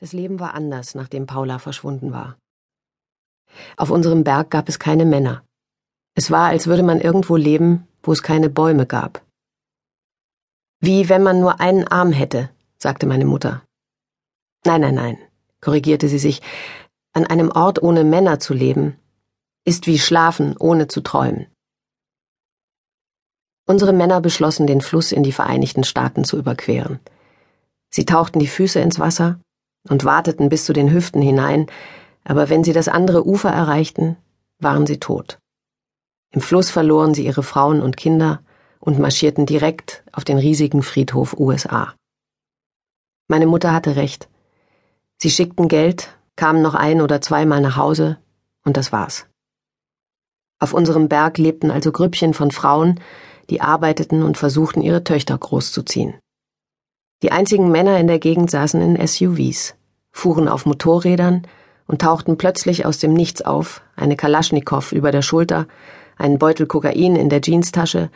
Das Leben war anders, nachdem Paula verschwunden war. Auf unserem Berg gab es keine Männer. Es war, als würde man irgendwo leben, wo es keine Bäume gab. Wie wenn man nur einen Arm hätte, sagte meine Mutter. Nein, nein, nein, korrigierte sie sich, an einem Ort ohne Männer zu leben, ist wie schlafen, ohne zu träumen. Unsere Männer beschlossen, den Fluss in die Vereinigten Staaten zu überqueren. Sie tauchten die Füße ins Wasser, und warteten bis zu den Hüften hinein, aber wenn sie das andere Ufer erreichten, waren sie tot. Im Fluss verloren sie ihre Frauen und Kinder und marschierten direkt auf den riesigen Friedhof USA. Meine Mutter hatte recht. Sie schickten Geld, kamen noch ein oder zweimal nach Hause, und das war's. Auf unserem Berg lebten also Grüppchen von Frauen, die arbeiteten und versuchten, ihre Töchter großzuziehen. Die einzigen Männer in der Gegend saßen in SUVs, fuhren auf Motorrädern und tauchten plötzlich aus dem Nichts auf, eine Kalaschnikow über der Schulter, einen Beutel Kokain in der Jeanstasche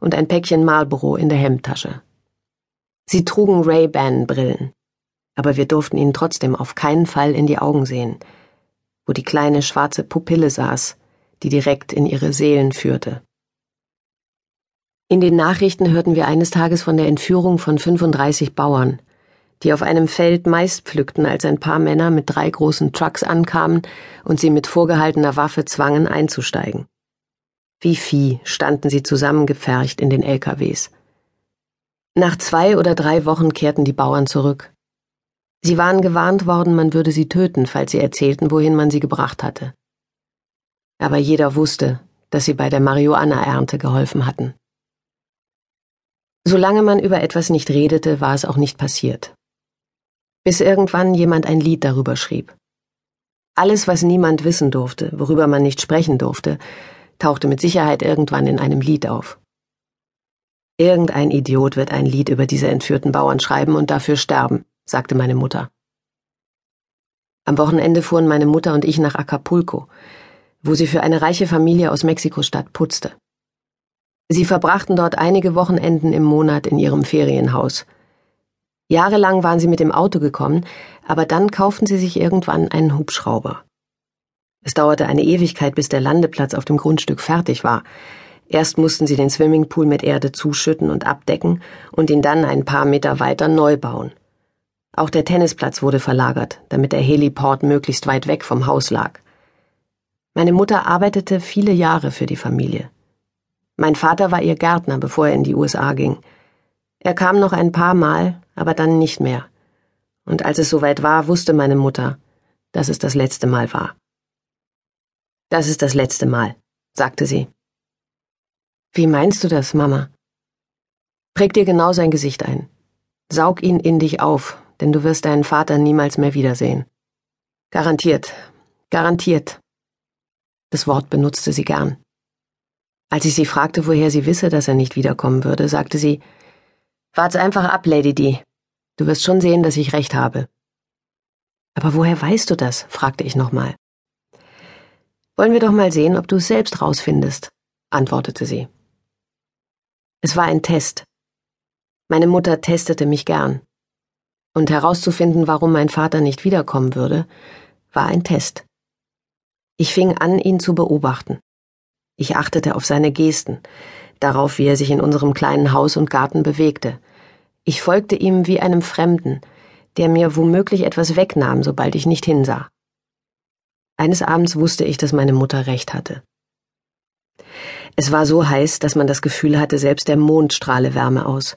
und ein Päckchen Marlboro in der Hemdtasche. Sie trugen Ray-Ban-Brillen, aber wir durften ihnen trotzdem auf keinen Fall in die Augen sehen, wo die kleine schwarze Pupille saß, die direkt in ihre Seelen führte. In den Nachrichten hörten wir eines Tages von der Entführung von 35 Bauern, die auf einem Feld Mais pflückten, als ein paar Männer mit drei großen Trucks ankamen und sie mit vorgehaltener Waffe zwangen, einzusteigen. Wie Vieh standen sie zusammengepfercht in den LKWs. Nach zwei oder drei Wochen kehrten die Bauern zurück. Sie waren gewarnt worden, man würde sie töten, falls sie erzählten, wohin man sie gebracht hatte. Aber jeder wusste, dass sie bei der Marihuana-Ernte geholfen hatten. Solange man über etwas nicht redete, war es auch nicht passiert. Bis irgendwann jemand ein Lied darüber schrieb. Alles, was niemand wissen durfte, worüber man nicht sprechen durfte, tauchte mit Sicherheit irgendwann in einem Lied auf. Irgendein Idiot wird ein Lied über diese entführten Bauern schreiben und dafür sterben, sagte meine Mutter. Am Wochenende fuhren meine Mutter und ich nach Acapulco, wo sie für eine reiche Familie aus Mexiko-Stadt putzte. Sie verbrachten dort einige Wochenenden im Monat in ihrem Ferienhaus. Jahrelang waren sie mit dem Auto gekommen, aber dann kauften sie sich irgendwann einen Hubschrauber. Es dauerte eine Ewigkeit, bis der Landeplatz auf dem Grundstück fertig war. Erst mussten sie den Swimmingpool mit Erde zuschütten und abdecken und ihn dann ein paar Meter weiter neu bauen. Auch der Tennisplatz wurde verlagert, damit der Heliport möglichst weit weg vom Haus lag. Meine Mutter arbeitete viele Jahre für die Familie. Mein Vater war ihr Gärtner, bevor er in die USA ging. Er kam noch ein paar Mal, aber dann nicht mehr. Und als es soweit war, wusste meine Mutter, dass es das letzte Mal war. Das ist das letzte Mal, sagte sie. Wie meinst du das, Mama? Präg dir genau sein Gesicht ein. Saug ihn in dich auf, denn du wirst deinen Vater niemals mehr wiedersehen. Garantiert, garantiert. Das Wort benutzte sie gern. Als ich sie fragte, woher sie wisse, dass er nicht wiederkommen würde, sagte sie, Wart's einfach ab, Lady D. Du wirst schon sehen, dass ich recht habe. Aber woher weißt du das? fragte ich nochmal. Wollen wir doch mal sehen, ob du es selbst rausfindest, antwortete sie. Es war ein Test. Meine Mutter testete mich gern. Und herauszufinden, warum mein Vater nicht wiederkommen würde, war ein Test. Ich fing an, ihn zu beobachten. Ich achtete auf seine Gesten, darauf, wie er sich in unserem kleinen Haus und Garten bewegte. Ich folgte ihm wie einem Fremden, der mir womöglich etwas wegnahm, sobald ich nicht hinsah. Eines Abends wusste ich, dass meine Mutter recht hatte. Es war so heiß, dass man das Gefühl hatte, selbst der Mond strahle Wärme aus.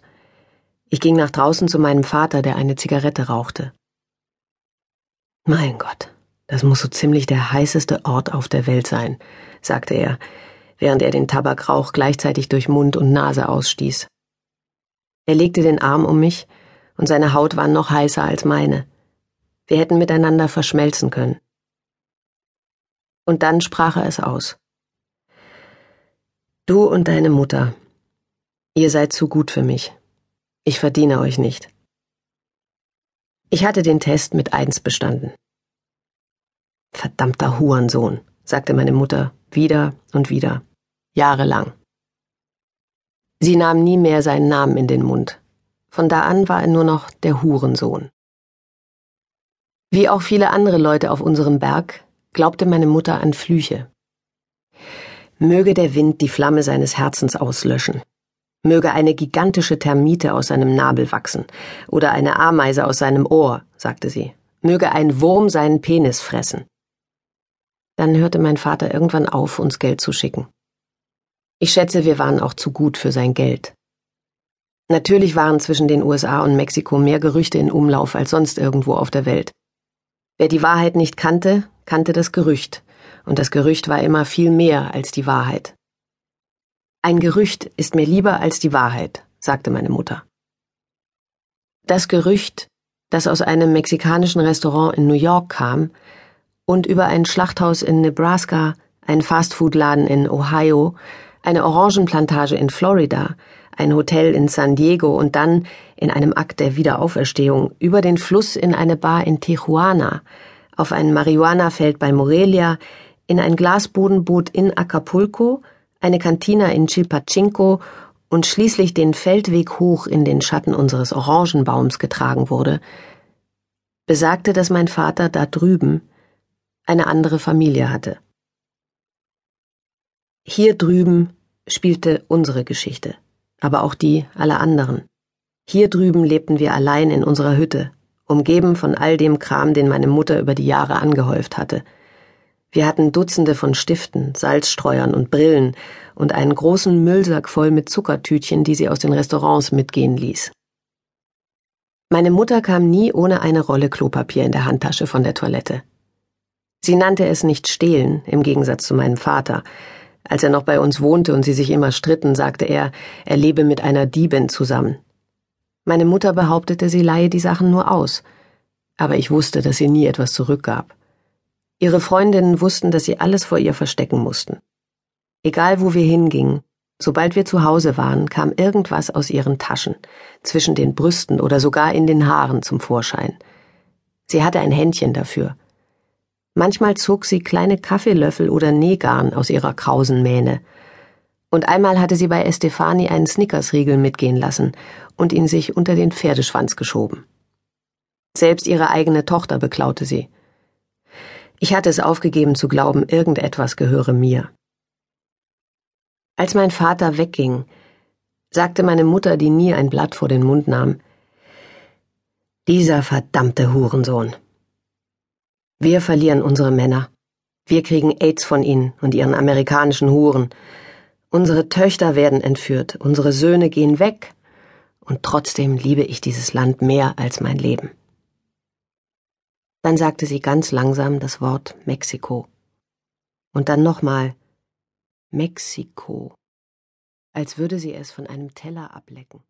Ich ging nach draußen zu meinem Vater, der eine Zigarette rauchte. Mein Gott, das muss so ziemlich der heißeste Ort auf der Welt sein, sagte er, während er den Tabakrauch gleichzeitig durch Mund und Nase ausstieß. Er legte den Arm um mich, und seine Haut war noch heißer als meine. Wir hätten miteinander verschmelzen können. Und dann sprach er es aus. Du und deine Mutter, ihr seid zu gut für mich. Ich verdiene euch nicht. Ich hatte den Test mit eins bestanden. Verdammter Hurensohn, sagte meine Mutter wieder und wieder, jahrelang. Sie nahm nie mehr seinen Namen in den Mund. Von da an war er nur noch der Hurensohn. Wie auch viele andere Leute auf unserem Berg glaubte meine Mutter an Flüche. Möge der Wind die Flamme seines Herzens auslöschen. Möge eine gigantische Termite aus seinem Nabel wachsen oder eine Ameise aus seinem Ohr, sagte sie. Möge ein Wurm seinen Penis fressen. Dann hörte mein Vater irgendwann auf, uns Geld zu schicken. Ich schätze, wir waren auch zu gut für sein Geld. Natürlich waren zwischen den USA und Mexiko mehr Gerüchte in Umlauf als sonst irgendwo auf der Welt. Wer die Wahrheit nicht kannte, kannte das Gerücht, und das Gerücht war immer viel mehr als die Wahrheit. Ein Gerücht ist mir lieber als die Wahrheit, sagte meine Mutter. Das Gerücht, das aus einem mexikanischen Restaurant in New York kam und über ein Schlachthaus in Nebraska, einen Fastfood-Laden in Ohio, eine Orangenplantage in Florida, ein Hotel in San Diego und dann, in einem Akt der Wiederauferstehung, über den Fluss in eine Bar in Tijuana, auf ein Marihuana-Feld bei Morelia, in ein Glasbodenboot in Acapulco, eine Kantina in Chilpachinko und schließlich den Feldweg hoch in den Schatten unseres Orangenbaums getragen wurde, besagte, dass mein Vater da drüben eine andere Familie hatte. Hier drüben spielte unsere Geschichte, aber auch die aller anderen. Hier drüben lebten wir allein in unserer Hütte, umgeben von all dem Kram, den meine Mutter über die Jahre angehäuft hatte. Wir hatten Dutzende von Stiften, Salzstreuern und Brillen und einen großen Müllsack voll mit Zuckertütchen, die sie aus den Restaurants mitgehen ließ. Meine Mutter kam nie ohne eine Rolle Klopapier in der Handtasche von der Toilette. Sie nannte es nicht stehlen, im Gegensatz zu meinem Vater, als er noch bei uns wohnte und sie sich immer stritten, sagte er, er lebe mit einer Diebin zusammen. Meine Mutter behauptete, sie leihe die Sachen nur aus, aber ich wusste, dass sie nie etwas zurückgab. Ihre Freundinnen wussten, dass sie alles vor ihr verstecken mussten. Egal wo wir hingingen, sobald wir zu Hause waren, kam irgendwas aus ihren Taschen, zwischen den Brüsten oder sogar in den Haaren zum Vorschein. Sie hatte ein Händchen dafür. Manchmal zog sie kleine Kaffeelöffel oder Nähgarn aus ihrer krausen Mähne. Und einmal hatte sie bei Estefani einen Snickersriegel mitgehen lassen und ihn sich unter den Pferdeschwanz geschoben. Selbst ihre eigene Tochter beklaute sie. Ich hatte es aufgegeben zu glauben, irgendetwas gehöre mir. Als mein Vater wegging, sagte meine Mutter, die nie ein Blatt vor den Mund nahm, dieser verdammte Hurensohn. Wir verlieren unsere Männer. Wir kriegen AIDS von ihnen und ihren amerikanischen Huren. Unsere Töchter werden entführt, unsere Söhne gehen weg, und trotzdem liebe ich dieses Land mehr als mein Leben. Dann sagte sie ganz langsam das Wort Mexiko. Und dann nochmal Mexiko, als würde sie es von einem Teller ablecken.